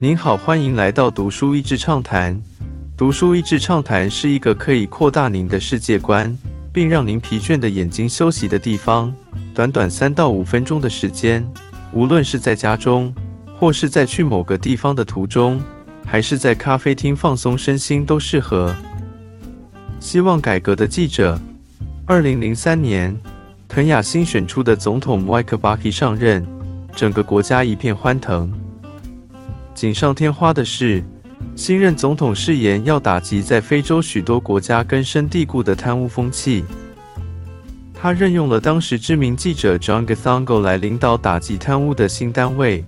您好，欢迎来到读书益智畅谈。读书益智畅谈是一个可以扩大您的世界观，并让您疲倦的眼睛休息的地方。短短三到五分钟的时间，无论是在家中，或是在去某个地方的途中，还是在咖啡厅放松身心，都适合。希望改革的记者，二零零三年，肯雅新选出的总统 m i k e b a k i 上任，整个国家一片欢腾。锦上添花的是，新任总统誓言要打击在非洲许多国家根深蒂固的贪污风气。他任用了当时知名记者 John Gathongo 来领导打击贪污的新单位。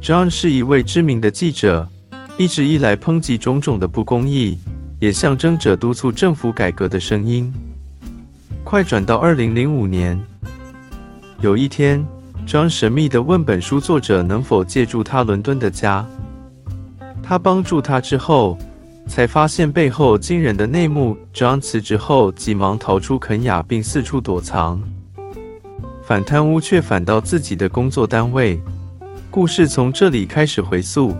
John 是一位知名的记者，一直以来抨击种种的不公义。也象征着督促政府改革的声音。快转到二零零五年，有一天，John 神秘地问本书作者能否借住他伦敦的家。他帮助他之后，才发现背后惊人的内幕。John 辞职后，急忙逃出肯雅，并四处躲藏。反贪污却反到自己的工作单位。故事从这里开始回溯。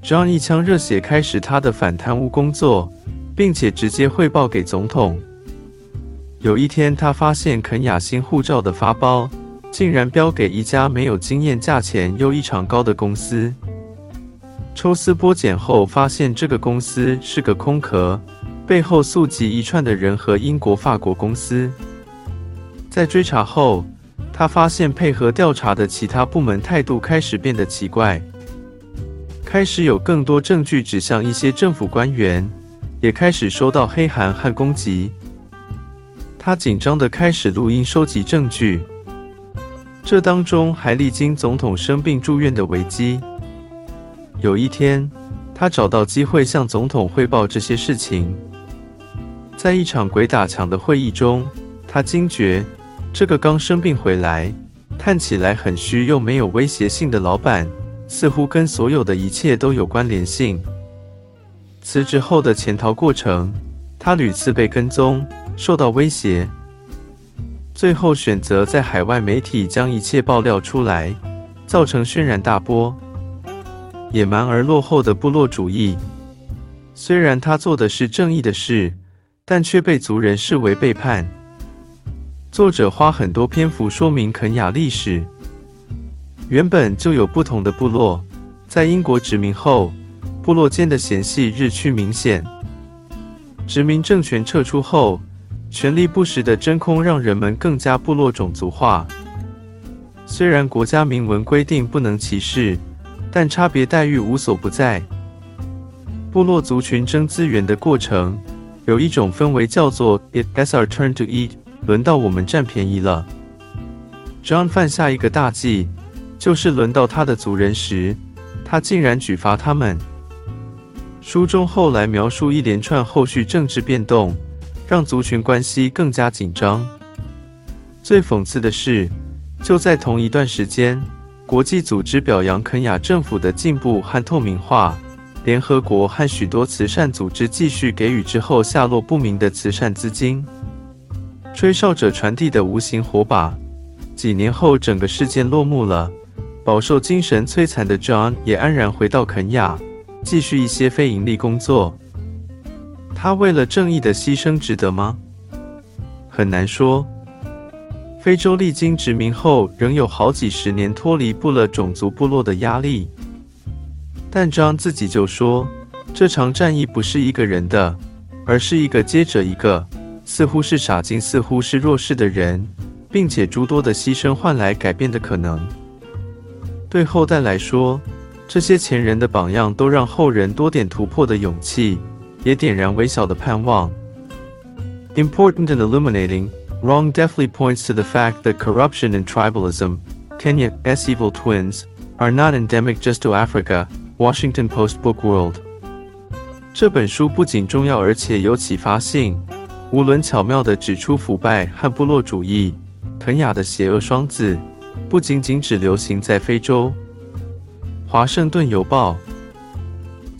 John 一腔热血开始他的反贪污工作，并且直接汇报给总统。有一天，他发现肯雅新护照的发包竟然标给一家没有经验、价钱又异常高的公司。抽丝剥茧后，发现这个公司是个空壳，背后溯及一串的人和英国、法国公司。在追查后，他发现配合调查的其他部门态度开始变得奇怪。开始有更多证据指向一些政府官员，也开始收到黑函和攻击。他紧张地开始录音收集证据，这当中还历经总统生病住院的危机。有一天，他找到机会向总统汇报这些事情。在一场鬼打墙的会议中，他惊觉这个刚生病回来、看起来很虚又没有威胁性的老板。似乎跟所有的一切都有关联性。辞职后的潜逃过程，他屡次被跟踪，受到威胁，最后选择在海外媒体将一切爆料出来，造成轩然大波。野蛮而落后的部落主义，虽然他做的是正义的事，但却被族人视为背叛。作者花很多篇幅说明肯雅历史。原本就有不同的部落，在英国殖民后，部落间的嫌隙日趋明显。殖民政权撤出后，权力不时的真空让人们更加部落种族化。虽然国家明文规定不能歧视，但差别待遇无所不在。部落族群争资源的过程，有一种氛围叫做 “It's our turn to eat”，轮到我们占便宜了。John 犯下一个大忌。就是轮到他的族人时，他竟然举发他们。书中后来描述一连串后续政治变动，让族群关系更加紧张。最讽刺的是，就在同一段时间，国际组织表扬肯雅政府的进步和透明化，联合国和许多慈善组织继续给予之后下落不明的慈善资金。吹哨者传递的无形火把，几年后整个事件落幕了。饱受精神摧残的 John 也安然回到肯亚，继续一些非盈利工作。他为了正义的牺牲值得吗？很难说。非洲历经殖民后，仍有好几十年脱离部落种族部落的压力。但张自己就说，这场战役不是一个人的，而是一个接着一个，似乎是傻金，似乎是弱势的人，并且诸多的牺牲换来改变的可能。对后代来说，这些前人的榜样都让后人多点突破的勇气，也点燃微小的盼望。Important and illuminating, Wrong definitely points to the fact that corruption and tribalism, Kenya's evil twins, are not endemic just to Africa. Washington Post Book World。这本书不仅重要，而且有启发性。无伦巧妙地指出腐败和部落主义，肯雅的邪恶双子。不仅仅只流行在非洲。华盛顿邮报。